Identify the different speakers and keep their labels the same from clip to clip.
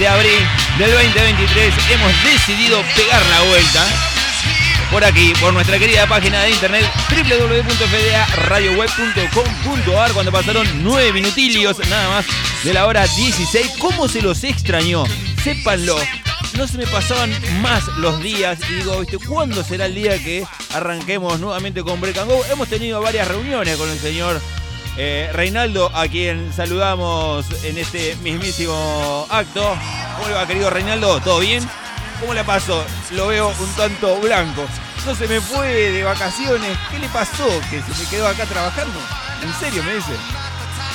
Speaker 1: de abril del 2023 hemos decidido pegar la vuelta por aquí, por nuestra querida página de internet www.fdaradioweb.com.ar cuando pasaron 9 minutilios nada más de la hora 16. ¿Cómo se los extrañó? Sépanlo. No se me pasaban más los días y digo, ¿viste? ¿cuándo será el día que arranquemos nuevamente con Break and Go? Hemos tenido varias reuniones con el señor eh, Reinaldo, a quien saludamos en este mismísimo acto. ¿Cómo le va, querido Reinaldo? ¿Todo bien? ¿Cómo le pasó? Lo veo un tanto blanco. No se me fue de vacaciones. ¿Qué le pasó? ¿Que se me quedó acá trabajando? ¿En serio me dice?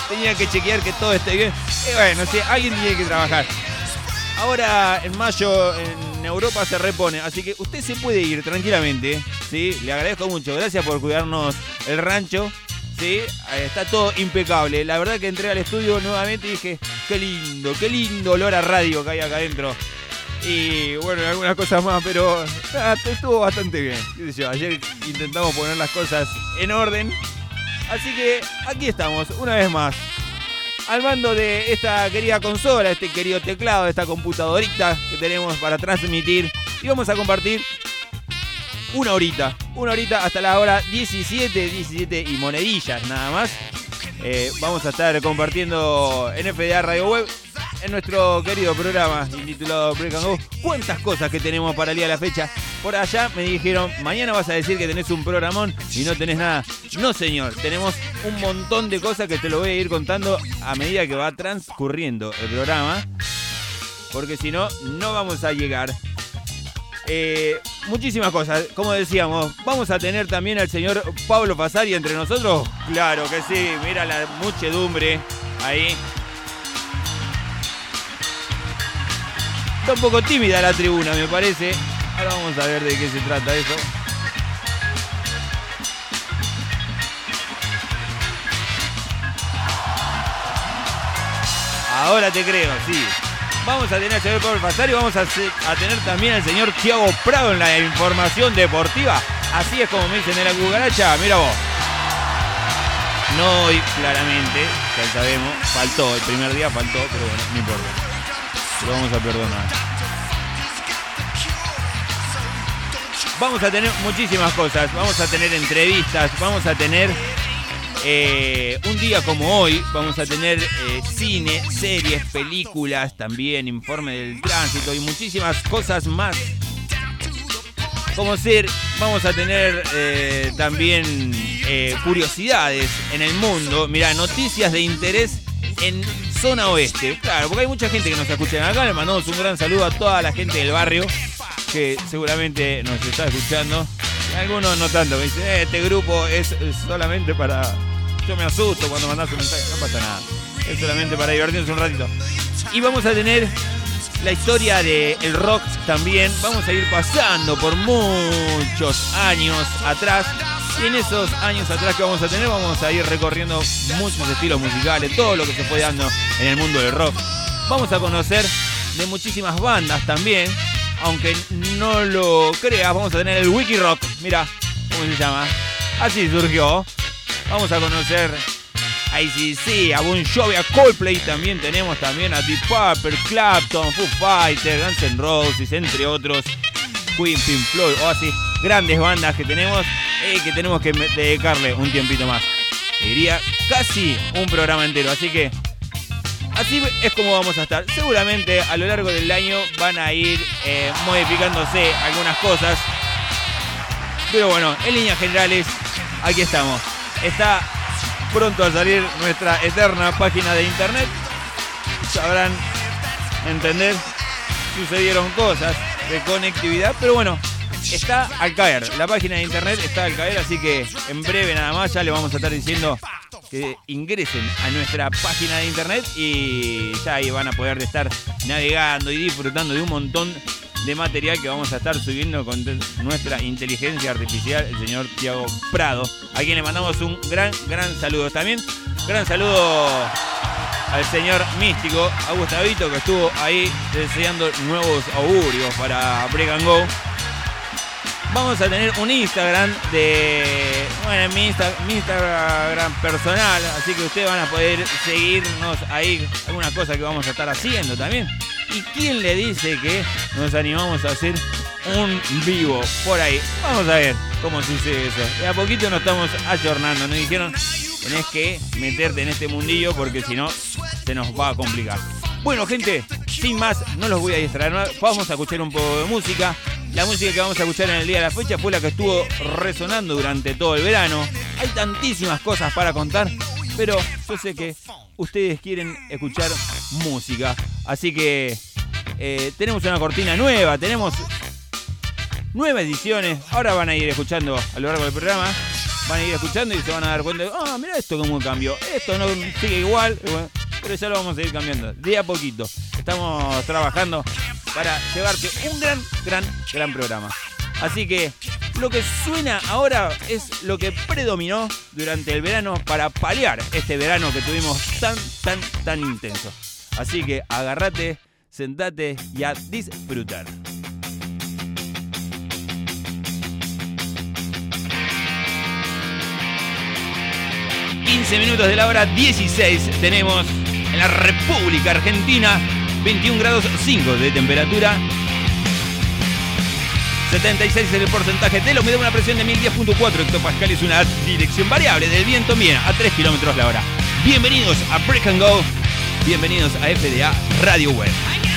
Speaker 1: Tenía que chequear que todo esté bien. Y bueno, sí, alguien tiene que trabajar. Ahora en mayo en Europa se repone, así que usted se puede ir tranquilamente. ¿sí? Le agradezco mucho. Gracias por cuidarnos el rancho. ¿Sí? Está todo impecable. La verdad que entré al estudio nuevamente y dije, qué lindo, qué lindo olor a radio que hay acá adentro. Y bueno, algunas cosas más, pero ah, estuvo bastante bien. ayer intentamos poner las cosas en orden. Así que aquí estamos, una vez más. Al mando de esta querida consola, este querido teclado, esta computadorita que tenemos para transmitir. Y vamos a compartir una horita. Una horita hasta la hora 17, 17 y monedillas nada más. Eh, vamos a estar compartiendo en FDA Radio Web en nuestro querido programa intitulado Break and Go. ¿Cuántas cosas que tenemos para el día de la fecha? Por allá me dijeron, mañana vas a decir que tenés un programón y no tenés nada. No, señor, tenemos un montón de cosas que te lo voy a ir contando a medida que va transcurriendo el programa. Porque si no, no vamos a llegar eh, muchísimas cosas. Como decíamos, vamos a tener también al señor Pablo Pasari entre nosotros. Claro que sí, mira la muchedumbre ahí. Está un poco tímida la tribuna, me parece. Ahora vamos a ver de qué se trata eso. Ahora te creo, sí. Vamos a tener al señor Pablo Pasar y vamos a, tener también al señor Tiago Prado en la información deportiva. Así es como me dicen en la cucaracha. Mira vos. No hoy, claramente, ya sabemos. Faltó, el primer día faltó, pero bueno, no importa. Lo vamos a perdonar. Vamos a tener muchísimas cosas. Vamos a tener entrevistas. Vamos a tener eh, un día como hoy vamos a tener eh, cine, series, películas, también informe del tránsito y muchísimas cosas más. Como ser, vamos a tener eh, también curiosidades en el mundo. Mira, noticias de interés en zona oeste. Claro, porque hay mucha gente que nos escucha acá. Le mandamos un gran saludo a toda la gente del barrio que seguramente nos está escuchando. Algunos no tanto, me dicen, este grupo es solamente para yo me asusto cuando mandas un mensaje, no pasa nada. Es solamente para divertirnos un ratito. Y vamos a tener la historia del el rock también. Vamos a ir pasando por muchos años atrás. Y en esos años atrás que vamos a tener, vamos a ir recorriendo muchos estilos musicales, todo lo que se fue dando en el mundo del rock. Vamos a conocer de muchísimas bandas también. Aunque no lo creas, vamos a tener el Wiki Rock. Mira, ¿cómo se llama? Así surgió. Vamos a conocer a ICC, a Bon Jovi, a Coldplay también tenemos también a Deep Purple, Clapton, Foo Fighters, Guns N' Roses, entre otros, Queen, Pink Floyd, o así, grandes bandas que tenemos y que tenemos que dedicarle un tiempito más. Diría casi un programa entero, así que así es como vamos a estar. Seguramente a lo largo del año van a ir eh, modificándose algunas cosas. Pero bueno, en líneas generales, aquí estamos está pronto a salir nuestra eterna página de internet. Sabrán entender, sucedieron cosas de conectividad, pero bueno, está al caer. La página de internet está al caer, así que en breve nada más ya le vamos a estar diciendo que ingresen a nuestra página de internet y ya ahí van a poder estar navegando y disfrutando de un montón de material que vamos a estar subiendo con nuestra inteligencia artificial, el señor Tiago Prado, a quien le mandamos un gran, gran saludo. También, gran saludo al señor místico, a Gustavito, que estuvo ahí deseando nuevos augurios para Break Go. Vamos a tener un Instagram de bueno, en mi, Instagram personal, así que ustedes van a poder seguirnos ahí, alguna cosa que vamos a estar haciendo también. ¿Y quién le dice que nos animamos a hacer un vivo por ahí? Vamos a ver cómo sucede eso. De a poquito nos estamos ayornando. Nos dijeron, tenés que meterte en este mundillo porque si no, se nos va a complicar. Bueno, gente, sin más, no los voy a distraer. Vamos a escuchar un poco de música. La música que vamos a escuchar en el día de la fecha fue la que estuvo resonando durante todo el verano. Hay tantísimas cosas para contar, pero yo sé que ustedes quieren escuchar música. Así que eh, tenemos una cortina nueva, tenemos nueve ediciones. Ahora van a ir escuchando a lo largo del programa. Van a ir escuchando y se van a dar cuenta, ah, mira esto cómo cambió. Esto no sigue igual pero ya lo vamos a ir cambiando de a poquito. Estamos trabajando para llevarte un gran, gran, gran programa. Así que lo que suena ahora es lo que predominó durante el verano para paliar este verano que tuvimos tan, tan, tan intenso. Así que agárrate, sentate y a disfrutar. 15 minutos de la hora 16 tenemos en la República Argentina. 21 grados 5 de temperatura. 76 es el porcentaje de la humedad, una presión de 1010.4 hectopascales, una dirección variable del viento mía a 3 kilómetros la hora. Bienvenidos a Break and Go, bienvenidos a FDA Radio Web.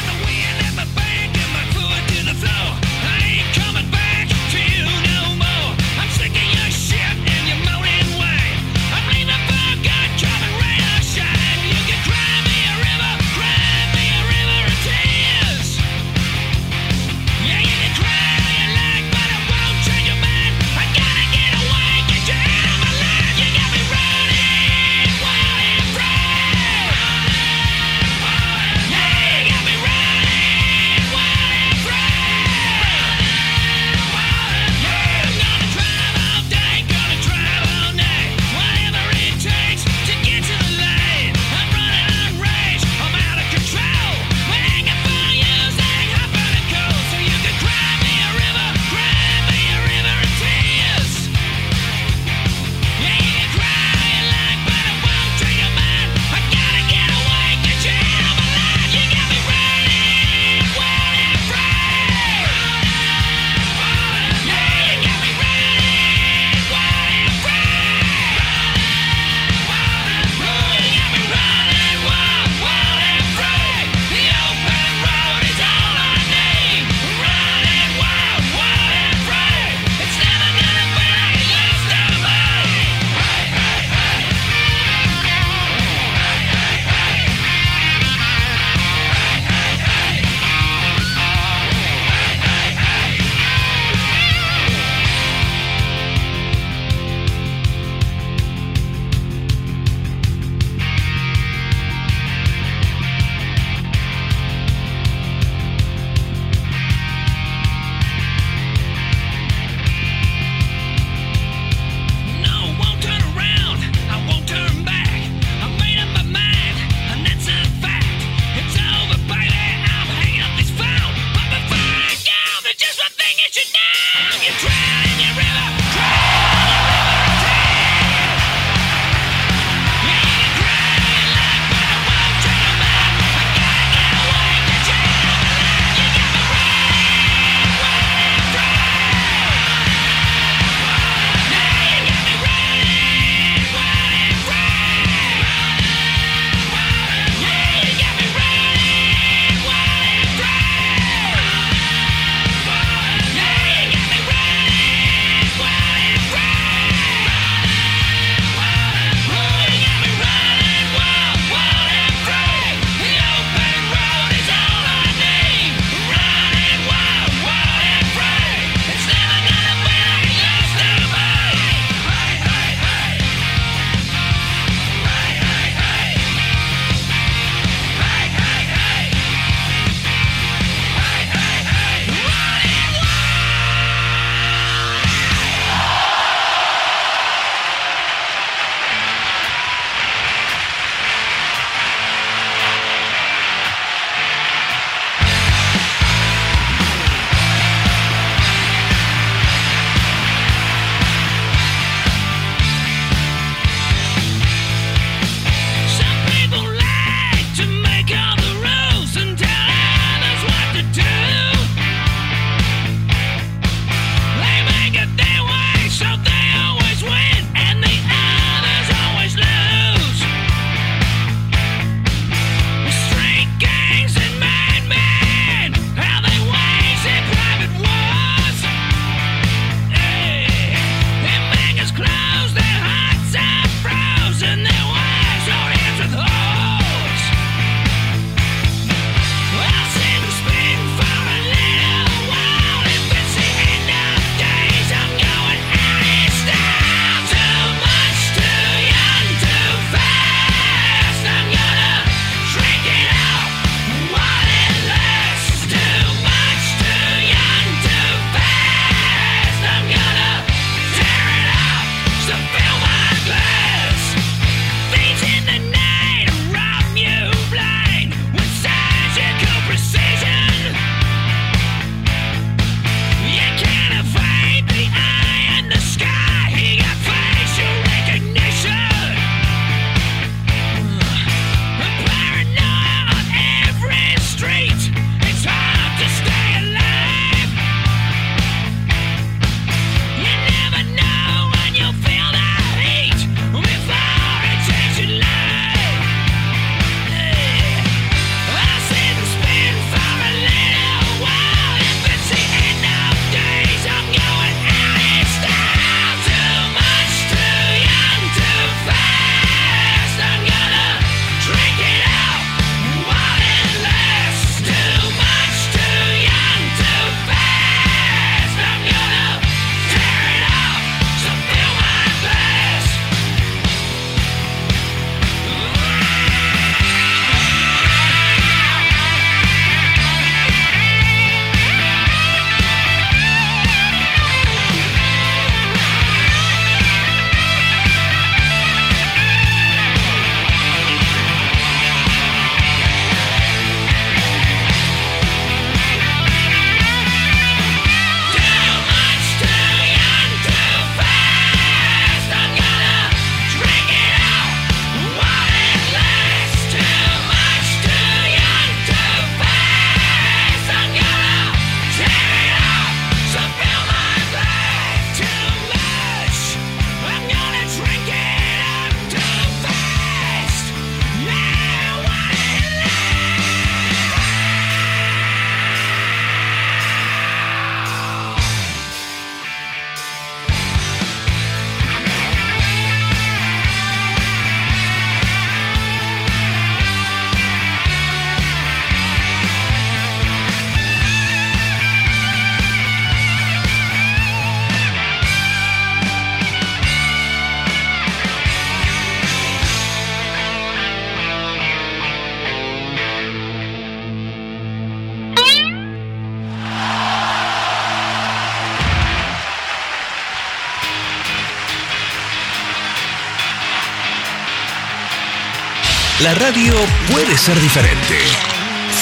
Speaker 2: La radio puede ser diferente.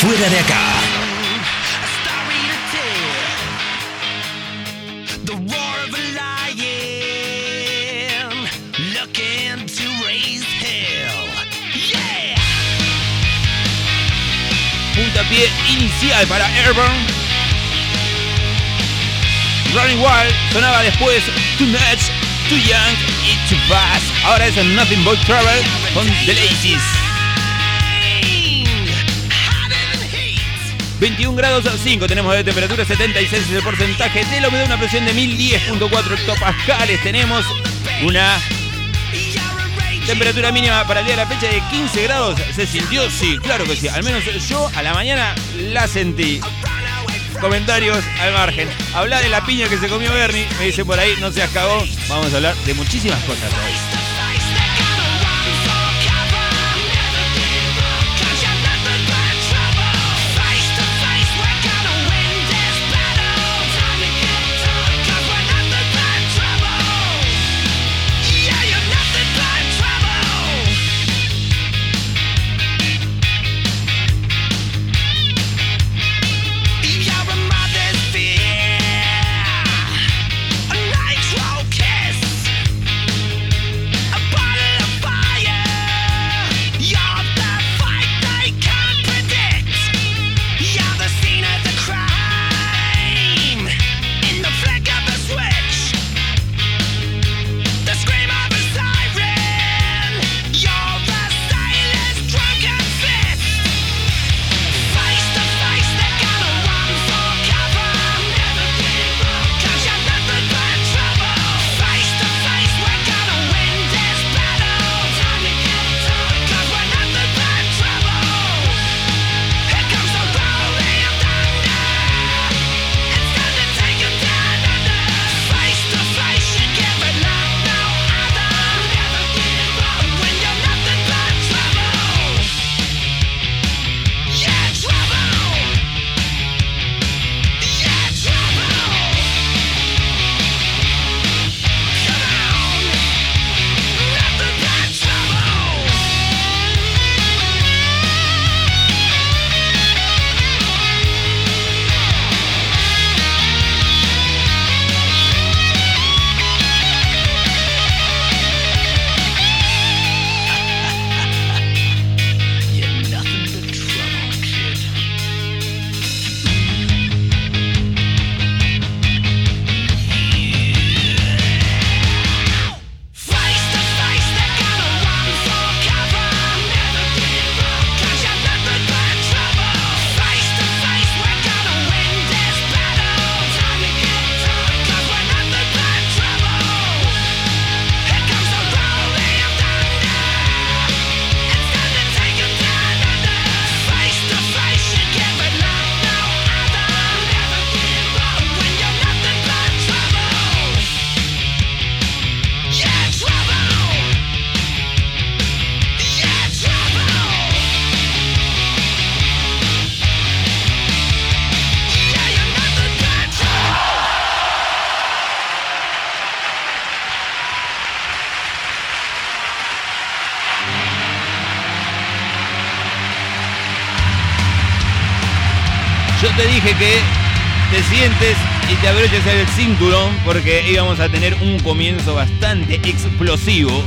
Speaker 2: Fuera de acá.
Speaker 3: Puntapié inicial para Airborne. Running Wild sonaba después Too Much, Too Young y Too Fast. Ahora es Nothing But Trouble con The Laces. 21 grados 5 tenemos de temperatura, 76 es el porcentaje de la humedad, una presión de 1010.4 hectopascales. Tenemos una temperatura mínima para el día de la fecha de 15 grados. ¿Se sintió? Sí, claro que sí. Al menos yo a la mañana la sentí. Comentarios al margen. Habla de la piña que se comió Bernie. Me dice por ahí, no seas cagón. Vamos a hablar de muchísimas cosas hoy. Que te sientes y te abroches el cinturón porque íbamos a tener un comienzo bastante explosivo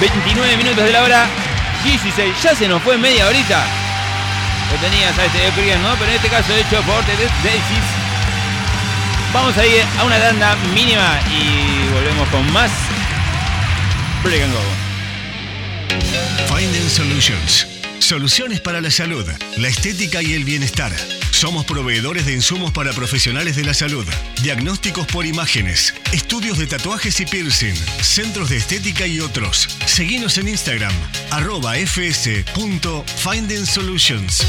Speaker 1: 29 minutos de la hora 16. Ya se nos fue media horita. Lo tenías a este de ¿no? Pero en este caso hecho por Daisies. Vamos a ir a una tanda mínima y volvemos con más Break and Go.
Speaker 4: Finding Solutions. Soluciones para la salud, la estética y el bienestar. Somos proveedores de insumos para profesionales de la salud, diagnósticos por imágenes, estudios de tatuajes y piercing, centros de estética y otros. Seguimos en Instagram, arroba fs.findingsolutions.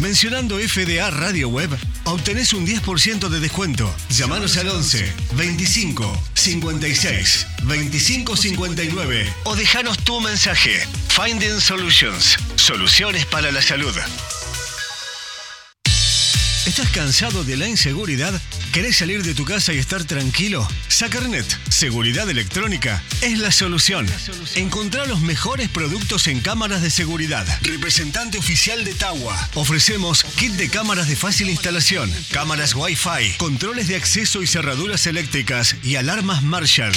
Speaker 4: Mencionando FDA Radio Web, obtenés un 10% de descuento. Llámanos al 11 25 56 25 59 o déjanos tu mensaje. Finding Solutions. Soluciones para la salud. ¿Estás cansado de la inseguridad? ¿Querés salir de tu casa y estar tranquilo? Sacarnet, seguridad electrónica, es la solución. Encontrá los mejores productos en cámaras de seguridad. Representante oficial de Tawa. Ofrecemos kit de cámaras de fácil instalación, cámaras Wi-Fi, controles de acceso y cerraduras eléctricas y alarmas Marshall.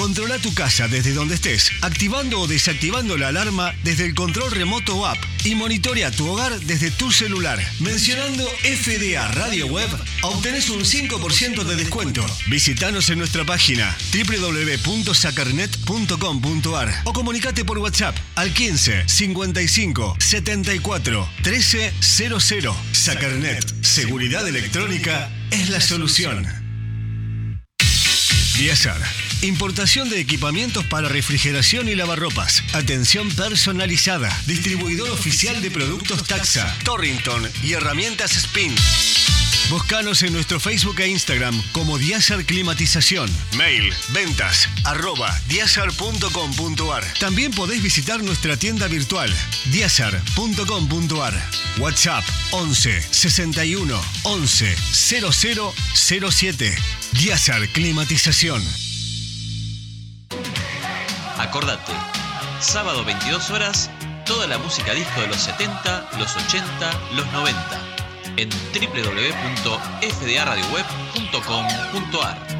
Speaker 4: Controla tu casa desde donde estés, activando o desactivando la alarma desde el control remoto o app y monitorea tu hogar desde tu celular. Mencionando FDA Radio Web, obtenés un 5% de descuento. Visítanos en nuestra página www.sacarnet.com.ar o comunicate por WhatsApp al 15 55 74 13 00. Sacarnet, seguridad electrónica es la solución. Diazar Importación de equipamientos para refrigeración y lavarropas. Atención personalizada. Distribuidor oficial de productos Taxa, Torrington y herramientas Spin. Búscanos en nuestro Facebook e Instagram como Diazar Climatización. Mail, ventas, arroba diazar.com.ar. También podés visitar nuestra tienda virtual, diazar.com.ar. WhatsApp 11 61 11 0007. Diazar Climatización.
Speaker 5: Acordate, sábado 22 horas, toda la música disco de los 70, los 80, los 90 en www.fdaradioweb.com.ar.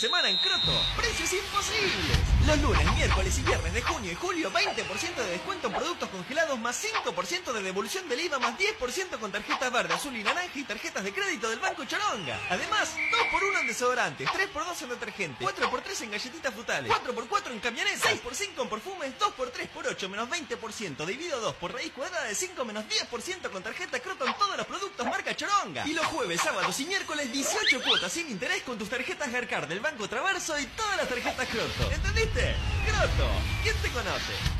Speaker 6: semana en Croto, precios imposibles. Los lunes, miércoles y viernes de junio y julio, 20% de descuento en productos congelados más 5% de devolución del IVA más 10% con tarjetas verde, azul y naranja y tarjetas de crédito del Banco Choronga. Además, 2x1 en desodorantes, 3x2 en detergentes, 4x3 en galletitas frutales, 4x4 en camionetas, 6x5 en perfumes, 2x3 por 8 menos 20%, dividido 2 por raíz cuadrada de 5 menos 10% con tarjeta Croto en todos los productos marca Choronga. Y los jueves, sábados y miércoles 18 cuotas sin interés con tus tarjetas Garcar del Banco Traverso y todas las tarjetas Croto. ¿Entendiste? Croto, ¿quién te conoce?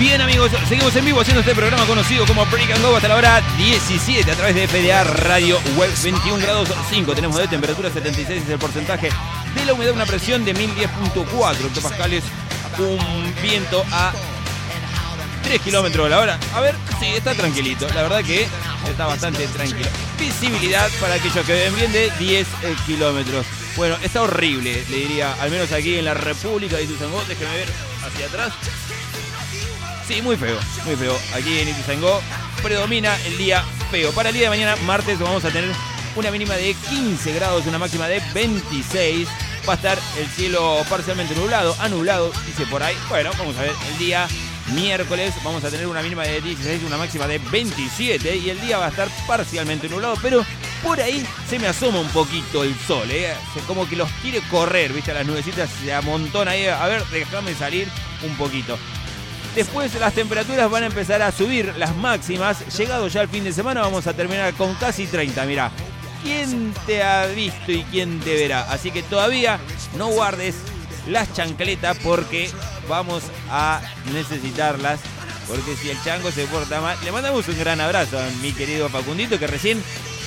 Speaker 1: Bien amigos, seguimos en vivo haciendo este programa conocido como Break and Go hasta la hora 17 a través de FDA Radio Web 21 grados 5. Tenemos de temperatura 76 es el porcentaje de la humedad, una presión de 1010.4 hectopascales, un viento a 3 kilómetros a la hora. A ver, sí, está tranquilito. La verdad que está bastante tranquilo. Visibilidad para aquellos que ven bien de 10 eh, kilómetros. Bueno, está horrible, le diría, al menos aquí en la República de Ituzaingó. Déjenme ver hacia atrás. Sí, muy feo, muy feo. Aquí en Ituzaingó predomina el día feo. Para el día de mañana, martes, vamos a tener una mínima de 15 grados, una máxima de 26. Va a estar el cielo parcialmente nublado, anulado, dice por ahí. Bueno, vamos a ver el día miércoles vamos a tener una mínima de 16, una máxima de 27 y el día va a estar parcialmente nublado, pero por ahí se me asoma un poquito el sol, ¿eh? como que los quiere correr, ¿viste? Las nubecitas se amontonan ahí, a ver, déjame salir un poquito. Después las temperaturas van a empezar a subir, las máximas. Llegado ya el fin de semana vamos a terminar con casi 30, mirá. ¿Quién te ha visto y quién te verá? Así que todavía no guardes las chancletas porque vamos a necesitarlas. Porque si el chango se porta mal, le mandamos un gran abrazo a mi querido Facundito que recién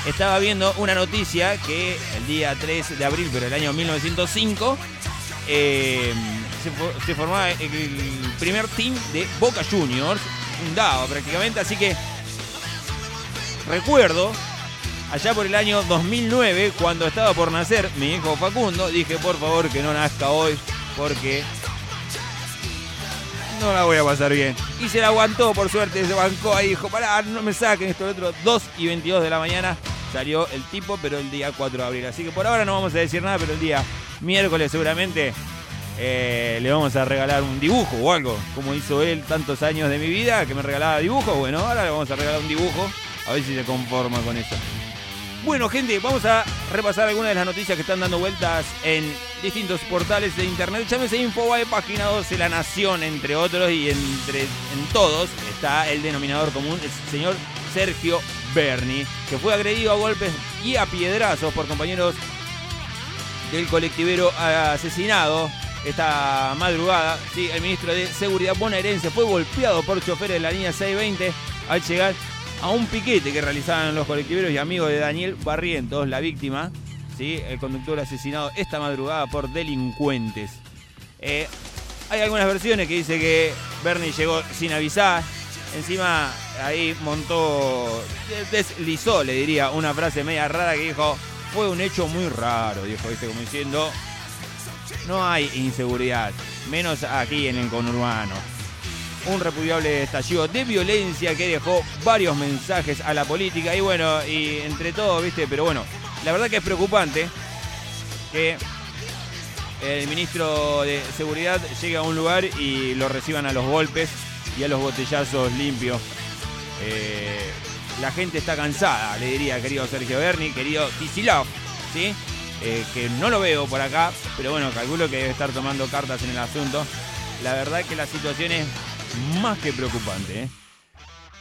Speaker 1: estaba viendo una noticia que el día 3 de abril, pero el año 1905, eh, se, formaba el primer team de Boca Juniors, fundado prácticamente, así que recuerdo allá por el año 2009, cuando estaba por nacer mi hijo Facundo, dije por favor que no nazca hoy, porque no la voy a pasar bien. Y se la aguantó, por suerte, se bancó ahí, dijo, pará, no me saquen esto, el otro, 2 y 22 de la mañana salió el tipo, pero el día 4 de abril. Así que por ahora no vamos a decir nada, pero el día miércoles seguramente eh, le vamos a regalar un dibujo o algo, como hizo él tantos años de mi vida, que me regalaba dibujos. Bueno, ahora le vamos a regalar un dibujo, a ver si se conforma con eso. Bueno, gente, vamos a repasar algunas de las noticias que están dando vueltas en distintos portales de internet. Llámese Infobae, página 12, La Nación, entre otros, y entre en todos está el denominador común, el señor Sergio Berni, que fue agredido a golpes y a piedrazos por compañeros del colectivero asesinado esta madrugada. Sí, el ministro de Seguridad bonaerense fue golpeado por choferes de la línea 620 al llegar a un piquete que realizaban los colectiveros y amigos de Daniel Barrientos, la víctima. ¿sí? El conductor asesinado esta madrugada por delincuentes. Eh, hay algunas versiones que dice que Bernie llegó sin avisar. Encima ahí montó, deslizó, le diría, una frase media rara que dijo, fue un hecho muy raro, dijo, ¿viste? Como diciendo, no hay inseguridad, menos aquí en el conurbano. Un repudiable estallido de violencia que dejó varios mensajes a la política y bueno, y entre todos, ¿viste? Pero bueno, la verdad que es preocupante que el ministro de Seguridad llegue a un lugar y lo reciban a los golpes y a los botellazos limpios. Eh, la gente está cansada, le diría querido Sergio Berni, querido Kisilov, ¿sí? Eh, que no lo veo por acá, pero bueno, calculo que debe estar tomando cartas en el asunto. La verdad que la situación es más que preocupante. ¿eh?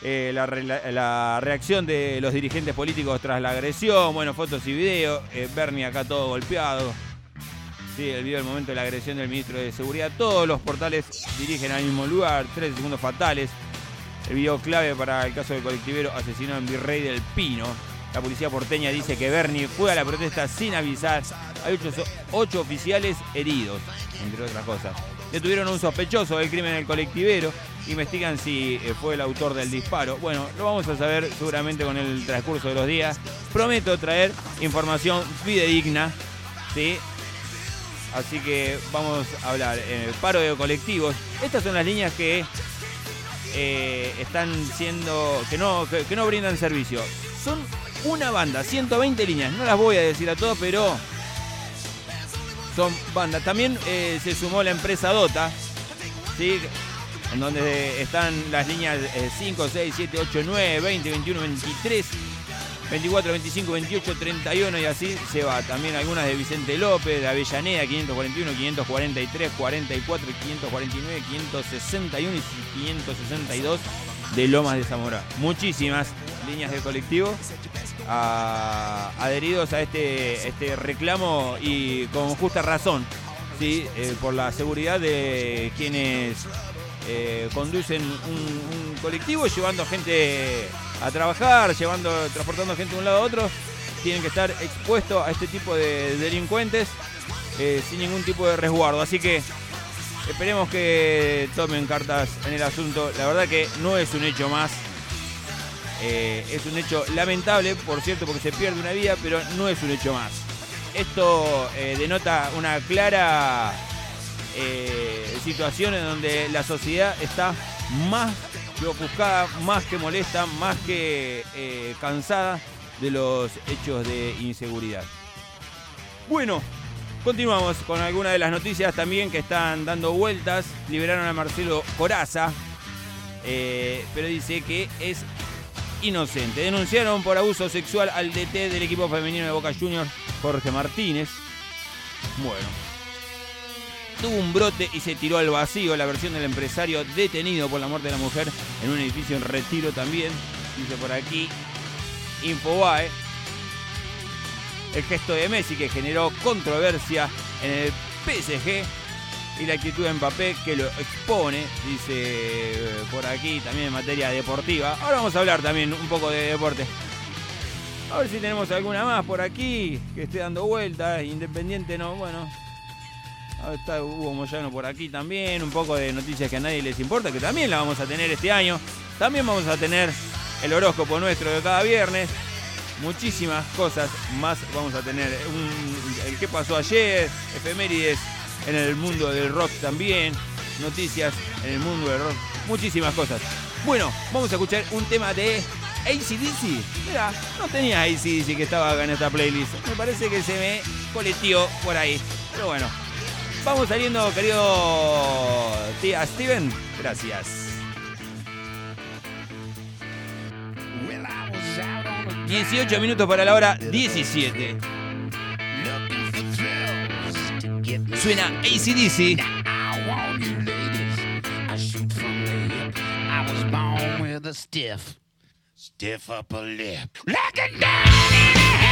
Speaker 1: Eh, la, reacción de los dirigentes políticos tras la agresión, bueno, fotos y videos, Bernie acá todo golpeado. Sí, el video del momento de la agresión del ministro de Seguridad. Todos los portales dirigen al mismo lugar, tres segundos fatales. El video clave para el caso del colectivero asesinado en Virrey del Pino. La policía porteña dice que Bernie fue a la protesta sin avisar. Hay ocho, oficiales heridos, entre otras cosas. Detuvieron a un sospechoso del crimen del colectivero. Investigan si eh, fue el autor del disparo. Bueno, lo vamos a saber seguramente con el transcurso de los días. Prometo traer información fidedigna. ¿sí? Así que vamos a hablar. eh, paro de colectivos. Estas son las líneas que eh, están siendo. que no, que no brindan servicio. Son una banda, 120 líneas. No las voy a decir a todos, pero son bandas. También eh, se sumó la empresa Dota, en donde están las líneas 5, 6, 7, 8, 9, 20, 21, 23, 24, 25, 28, 31 y así se va. También algunas de Vicente López, de Avellaneda, 541, 543, 44, 549, 561 y 562 de Lomas de Zamora. Muchísimas líneas de colectivo adheridos a este, este reclamo y con justa razón, ¿sí? Eh, por la seguridad de quienes eh, conducen un, colectivo llevando gente a trabajar, llevando, transportando gente de un lado a otro, tienen que estar expuestos a este tipo de delincuentes eh, sin ningún tipo de resguardo. Así que esperemos que tomen cartas en el asunto. La verdad que no es un hecho más. Eh, es un hecho lamentable, por cierto, porque se pierde una vida, pero no es un hecho más. Esto denota una clara eh, situaciones donde la sociedad está más que ofuscada, más que molesta, más que eh, cansada de los hechos de inseguridad. Bueno, continuamos con algunas de las noticias también que están dando vueltas. Liberaron a Marcelo Coraza, eh, pero dice que es inocente. Denunciaron por abuso sexual al DT del equipo femenino de Boca Juniors, Jorge Martínez. Bueno, tuvo un brote y se tiró al vacío. La versión del empresario detenido por la muerte de la mujer en un edificio en retiro también. Dice por aquí Infobae. El gesto de Messi que generó controversia en el PSG y la actitud de Mbappé que lo expone, dice por aquí también en materia deportiva. Ahora vamos a hablar también un poco de deporte. A ver si tenemos alguna más por aquí que esté dando vueltas. Independiente no, bueno, Ah, está Hugo Moyano por aquí también, un poco de noticias que a nadie les importa, que también la vamos a tener este año. También vamos a tener el horóscopo nuestro de cada viernes. Muchísimas cosas más vamos a tener. el qué pasó ayer, efemérides en el mundo del rock también, noticias en el mundo del rock, muchísimas cosas. Bueno, vamos a escuchar un tema de ACDC. Mira, no tenía ACDC que estaba acá en esta playlist. Me parece que se me coletió por ahí. Pero bueno, Vamos saliendo, querido tía Steven. Gracias. 18 minutos para la hora 17. Suena ACDC. I want you ladies. I shoot from lip. I was born with a stiff, stiff upper lip. Like a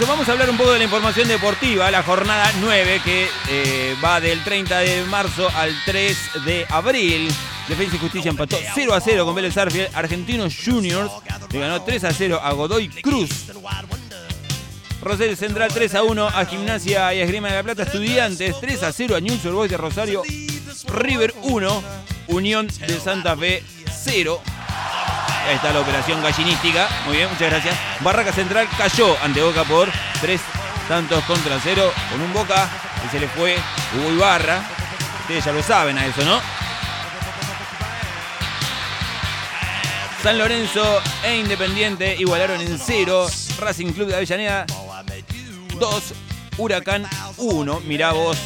Speaker 1: vamos a hablar un poco de la información deportiva, la jornada 9 que eh, va del 30 de marzo al 3 de abril. Defensa y Justicia empató 0 a 0 con Vélez Arfield. Argentinos Juniors le ganó 3 a 0 a Godoy Cruz. Rosario Central 3 a 1 a Gimnasia y Esgrima de la Plata. Estudiantes 3 a 0 a News Boys de Rosario. River 1, Unión de Santa Fe 0. Ahí está la operación gallinística. Muy bien, muchas gracias. Barraca Central cayó ante Boca por 3 tantos contra 0 con un Boca que se le fue Hugo Ibarra. Ustedes ya lo saben a eso, ¿no? San Lorenzo e Independiente igualaron en 0. Racing Club de Avellaneda 2. Huracán 1. Mirá vos.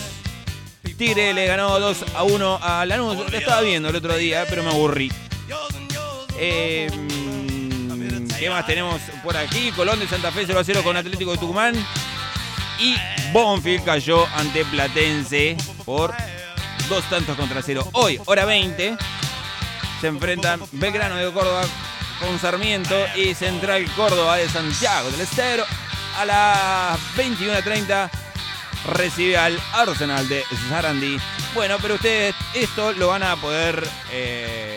Speaker 1: Tigre le ganó 2 a 1 a Lanús. Lo estaba viendo el otro día, pero me aburrí. Eh, ¿Qué más tenemos por aquí? Colón de Santa Fe 0 a 0 con Atlético de Tucumán. Y Bonfield cayó ante Platense por dos tantos contra cero. Hoy, hora 20, se enfrentan Belgrano de Córdoba con Sarmiento y Central Córdoba de Santiago del Estero. A las 21.30 recibe al Arsenal de Sarandí. Bueno, pero ustedes esto lo van a poder eh,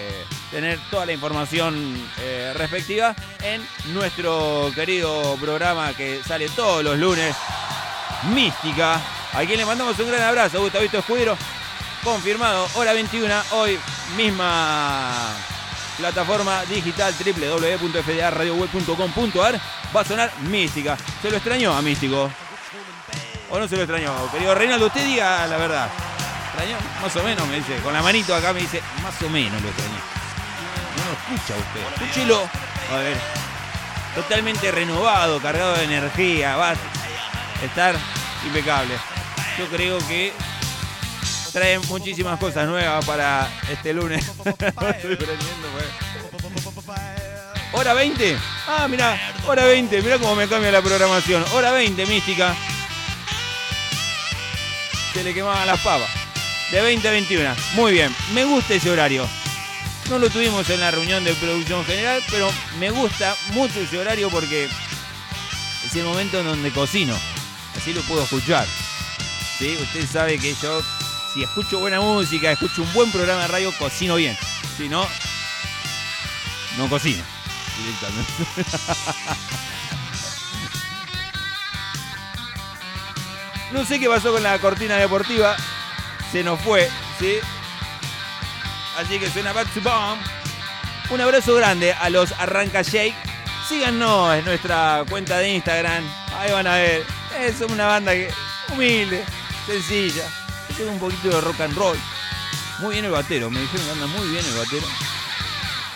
Speaker 1: tener toda la información eh, respectiva en nuestro querido programa que sale todos los lunes, Mística. A quien le mandamos un gran abrazo, Gustavito Escudero. Confirmado, hora 21, hoy misma plataforma digital www.fdaradioweb.com.ar va a sonar Mística. ¿Se lo extrañó a Místico? ¿O no se lo extrañó? Querido Reinaldo, usted diga la verdad. ¿Extrañó? Más o menos, me dice. Con la manito acá me dice, más o menos lo extrañé. No escucha usted. Escúchelo. A ver. Totalmente renovado, cargado de energía. Va a estar impecable. Yo creo que traen muchísimas cosas nuevas para este lunes. Estoy prendiendo, pues. Hora 20. Ah, mira, hora 20. Mira cómo me cambia la programación. Hora 20, mística. Se le quemaban las papas. De 20 a 21. Muy bien. Me gusta ese horario. No lo tuvimos en la reunión de producción general, pero me gusta mucho ese horario porque es el momento en donde cocino. Así lo puedo escuchar. ¿Sí? Usted sabe que yo si escucho buena música, escucho un buen programa de radio, cocino bien. Si no, no cocino directamente. no sé qué pasó con la cortina deportiva. Se nos fue, ¿sí? Así que suena Back Bomb. Un abrazo grande a los Arranca Shake. Síganos en nuestra cuenta de Instagram. Ahí van a ver. Es una banda que humilde, sencilla un poquito de rock and roll. Muy bien el batero, me dijeron que anda muy bien el batero.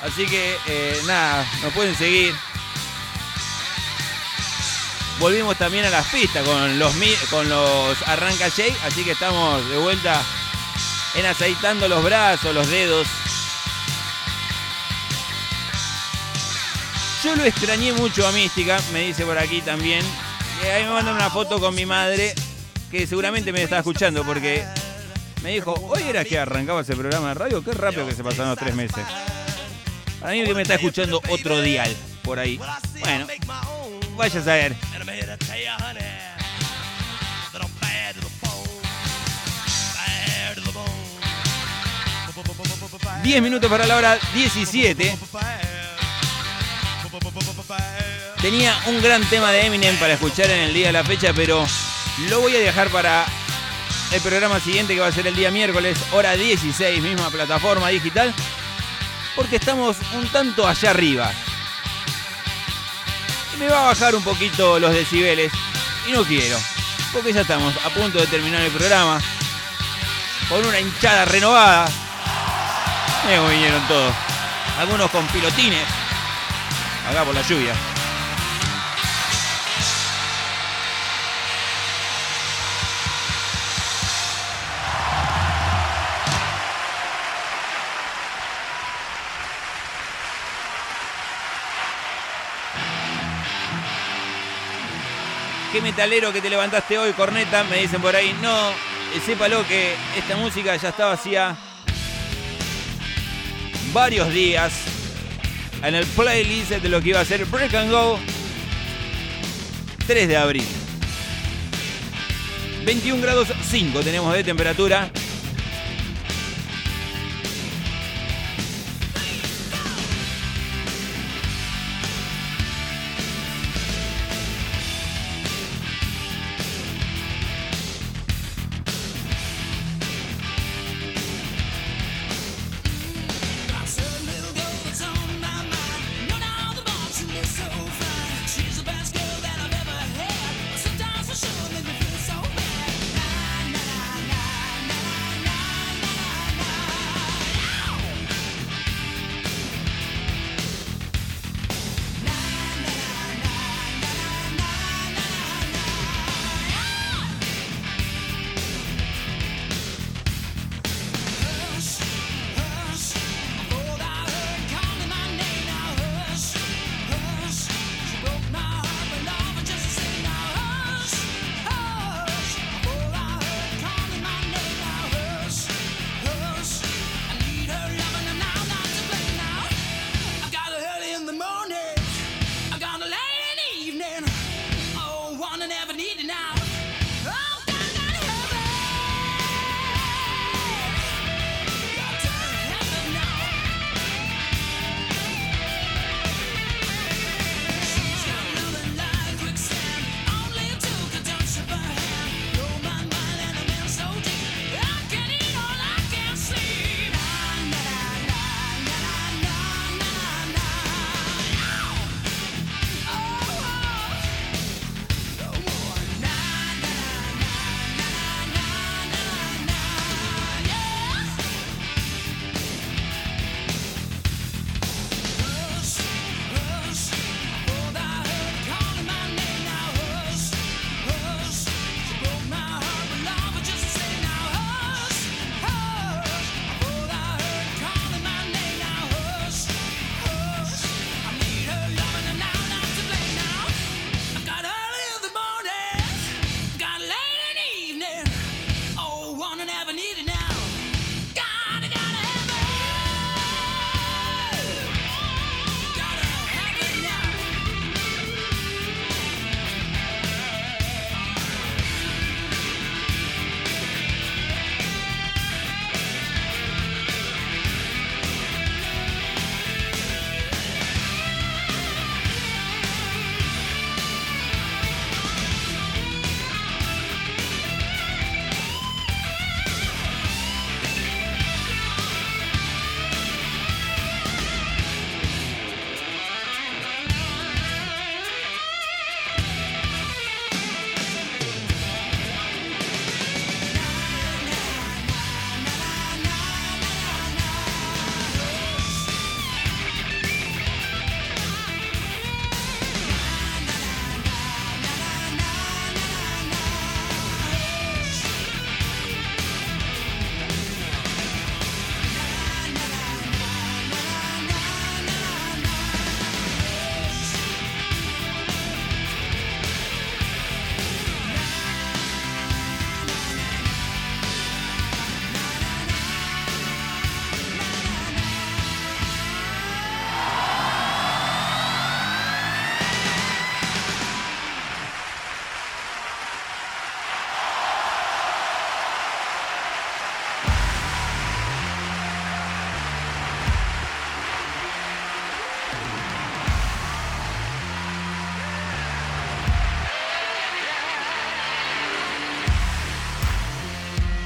Speaker 1: Así que eh, nada, nos pueden seguir. Volvimos también a las pistas con los, con los Arranca Shake, así que estamos de vuelta en aceitando los brazos, los dedos. Yo lo extrañé mucho a Mística, me dice por aquí también. Y ahí me mandan una foto con mi madre que seguramente me está escuchando porque me dijo, hoy era que arrancaba ese programa de radio, qué rápido que se pasaron los tres meses. Para mí que me está escuchando otro dial por ahí. Bueno, vaya a saber. Diez minutos para la hora 17. Tenía un gran tema de Eminem para escuchar en el día de la fecha, pero lo voy a dejar para el programa siguiente que va a ser el día miércoles, hora 16, misma plataforma digital, porque estamos un tanto allá arriba. Me va a bajar un poquito los decibeles y no quiero, porque ya estamos a punto de terminar el programa con una hinchada renovada. Me vinieron todos, algunos con pilotines, acá por la lluvia. qué metalero que te levantaste hoy, corneta, me dicen por ahí. No, eh, sépalo que esta música ya estaba hacía varios días en el playlist de lo que iba a ser Break and Go
Speaker 7: 3 de abril. 21 grados 5 tenemos de temperatura.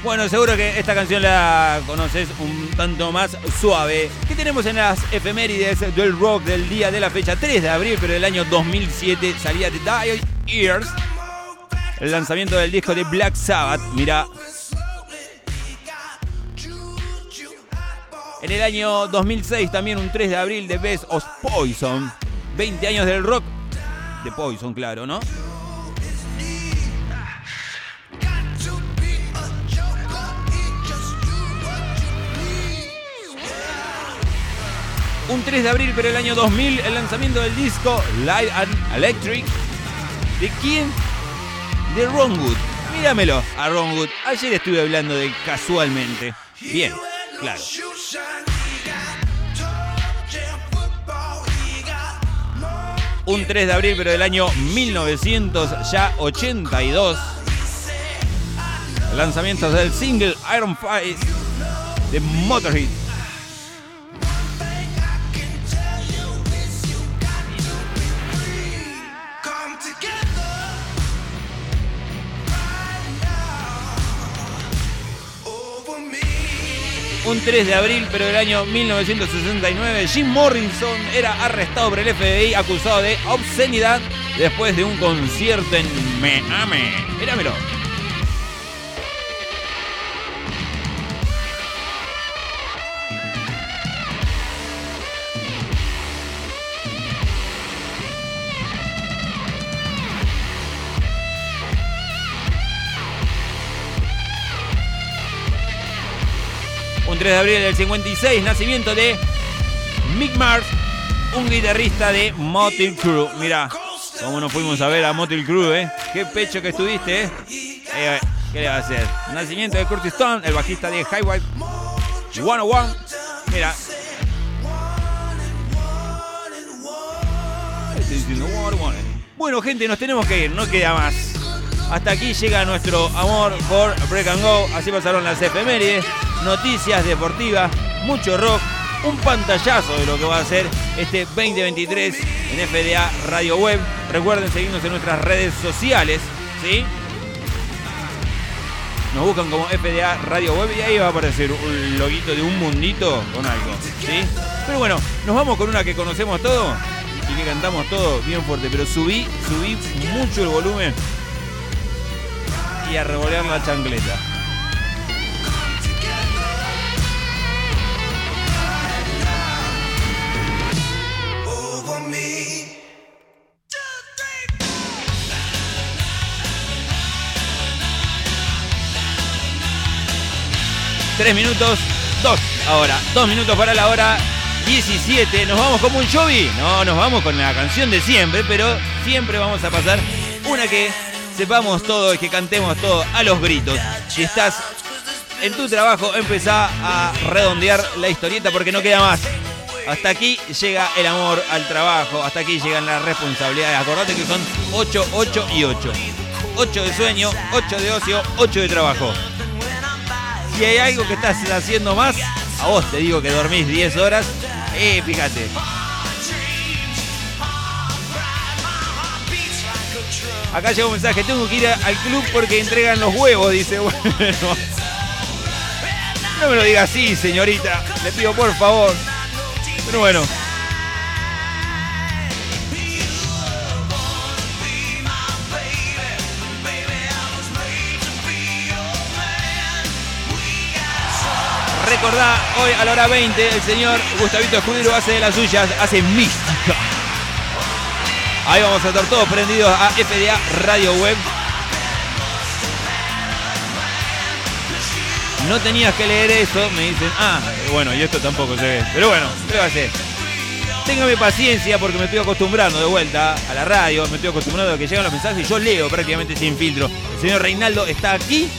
Speaker 7: Bueno, seguro que esta canción la conoces un tanto más suave. ¿Qué tenemos en las efemérides del rock del día de la fecha 3 de abril, pero del año 2007 salía de Die Ears? El lanzamiento del disco de Black Sabbath. Mira. En el año 2006 también un 3 de abril de Best of Poison. 20 años del rock de Poison, claro, ¿no? Un 3 de abril, pero el año 2000, el lanzamiento del disco Live and Electric. ¿De quién? De Ron Wood. Míramelo a Ron Wood. Ayer estuve hablando de casualmente. Bien, claro.
Speaker 1: Un 3 de abril, pero del año 1982. Lanzamientos del single Iron Fist de Motorhead. Un 3 de abril, pero del año 1969, Jim Morrison era arrestado por el FBI acusado de obscenidad después de un concierto en Miami. Míramelo. Un 3 de abril del 56, nacimiento de Mick Mars, un guitarrista de Motley Crue. Mira, cómo nos fuimos a ver a Motley Crue, ¿eh? Qué pecho que estuviste, ¿eh? eh ¿Qué le va a hacer? Nacimiento de Curtis Stone, el bajista de Highway 101. Mira. Bueno, gente, nos tenemos que ir, no queda más. Hasta aquí llega nuestro amor por Break and Go. Así pasaron las efemérides noticias deportivas, mucho rock, un pantallazo de lo que va a ser este 2023 en FDA Radio Web. Recuerden seguirnos en nuestras redes sociales, ¿sí? Nos buscan como FDA Radio Web y ahí va a aparecer un loguito de un mundito con algo, ¿sí? Pero bueno, nos vamos con una que conocemos todo y que cantamos todo bien fuerte, pero subí, subí mucho el volumen y a revolear la chancleta. Tres minutos, dos ahora. Dos minutos para la hora 17. ¿Nos vamos como un Jovi? No, nos vamos con la canción de siempre, pero siempre vamos a pasar una que sepamos todo y que cantemos todo a los gritos. Si estás en tu trabajo, empezá a redondear la historieta porque no queda más. Hasta aquí llega el amor al trabajo, hasta aquí llegan las responsabilidades. Acordate que son 8, 8 y 8. 8 de sueño, 8 de ocio, 8 de trabajo. Si hay algo que estás haciendo más, a vos te digo que dormís 10 horas, eh, fíjate. Acá llega un mensaje, tengo que ir al club porque entregan los huevos, dice. Bueno. No me lo diga así, señorita. Le pido por favor. Pero bueno. Recordá, hoy a la hora 20 el señor Gustavito Escudero hace de las suyas, hace mística. Ahí vamos a estar todos prendidos a FDA Radio Web. No tenías que leer eso, me dicen, ah, bueno, y esto tampoco se ve. Pero bueno, ¿qué va a hacer? Téngame paciencia porque me estoy acostumbrando de vuelta a la radio, me estoy acostumbrando a que llegan los mensajes y yo leo prácticamente sin filtro. El señor Reinaldo está aquí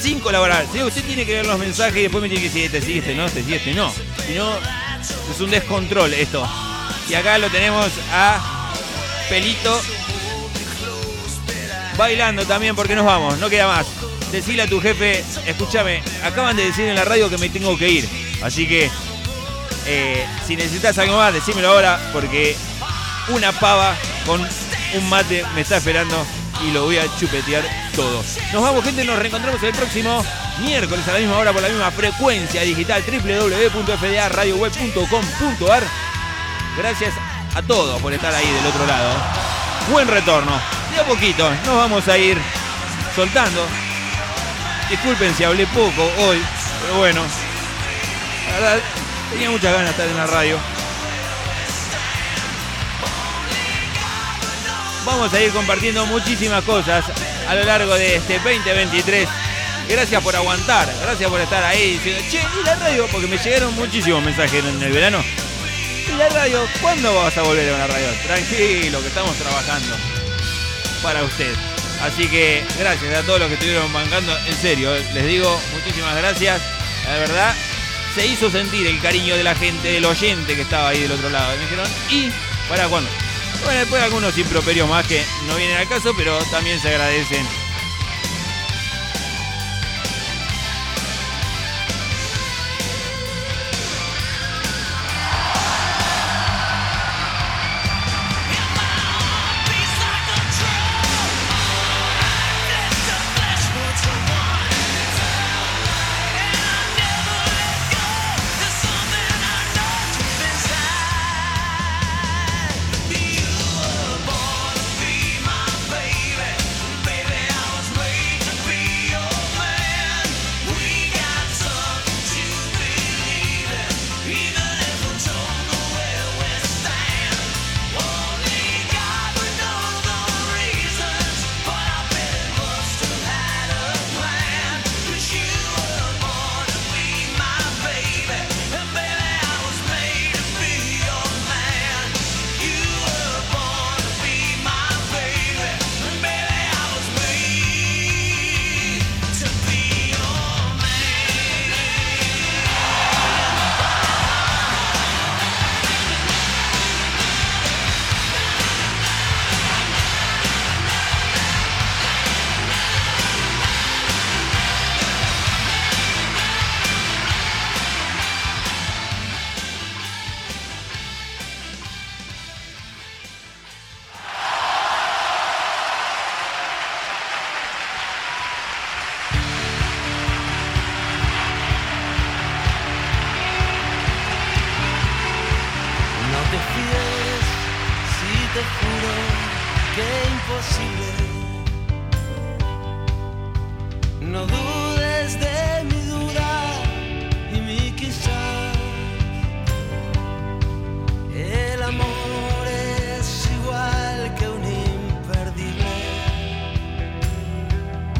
Speaker 1: sin colaborar. Si usted tiene que ver los mensajes y después me tiene que decir, este sí, este no, este sí, este no. Si no, es un descontrol esto. Y acá lo tenemos a Pelito bailando también porque nos vamos, no queda más. Decile a tu jefe, escúchame, acaban de decir en la radio que me tengo que ir. Así que eh, si necesitas algo más, decímelo ahora porque una pava con un mate me está esperando y lo voy a chupetear todo. Nos vamos, gente, nos reencontramos el próximo miércoles a la misma hora por la misma frecuencia digital www.fdaradioweb.com.ar. Gracias a todos por estar ahí del otro lado. Buen retorno. De a poquito nos vamos a ir soltando. Disculpen si hablé poco hoy, pero bueno. La verdad, tenía muchas ganas de estar en la radio. Vamos a ir compartiendo muchísimas cosas a lo largo de este 2023. Gracias por aguantar, gracias por estar ahí diciendo, che, ¿y la radio? Porque me llegaron muchísimos mensajes en el verano. ¿Y la radio? ¿Cuándo vas a volver a la radio? Tranquilo, que estamos trabajando para usted. Así que gracias a todos los que estuvieron bancando. En serio, les digo muchísimas gracias. La verdad, se hizo sentir el cariño de la gente, del oyente que estaba ahí del otro lado. me dijeron, ¿y para cuándo?
Speaker 2: Bueno, después algunos improperios más que no vienen al caso, pero también se agradecen.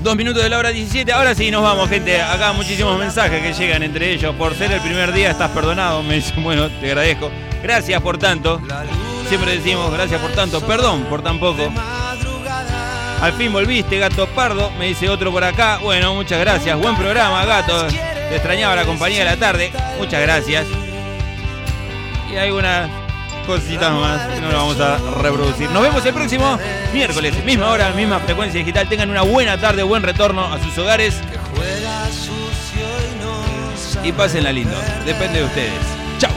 Speaker 2: Dos minutos de la hora 17. Ahora sí, nos vamos, gente. Acá muchísimos mensajes que llegan entre ellos. Por ser el primer día estás perdonado. Me dicen, bueno, te agradezco. Gracias por tanto. Siempre decimos gracias por tanto. Perdón por tan poco. Al fin volviste, gato pardo. Me dice otro por acá. Bueno, muchas gracias. Buen programa, gato. Te extrañaba la compañía de la tarde. Muchas gracias. Y algunas cositas más no lo vamos a reproducir. Nos vemos el próximo miércoles, misma hora, misma frecuencia digital. Tengan una buena tarde, buen retorno a sus hogares
Speaker 1: y
Speaker 2: pásenla lindo. Depende de ustedes. Chao.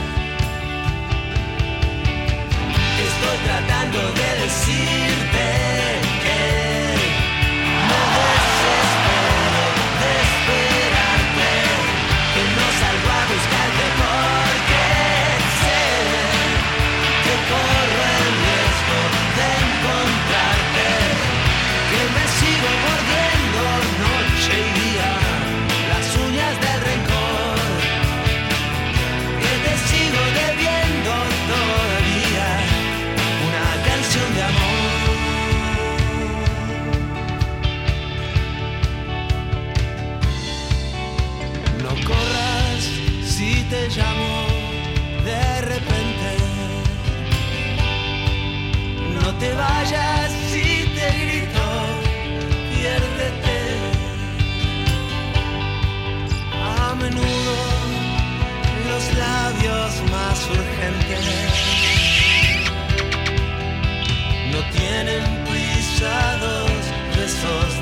Speaker 1: Tienen pisados besos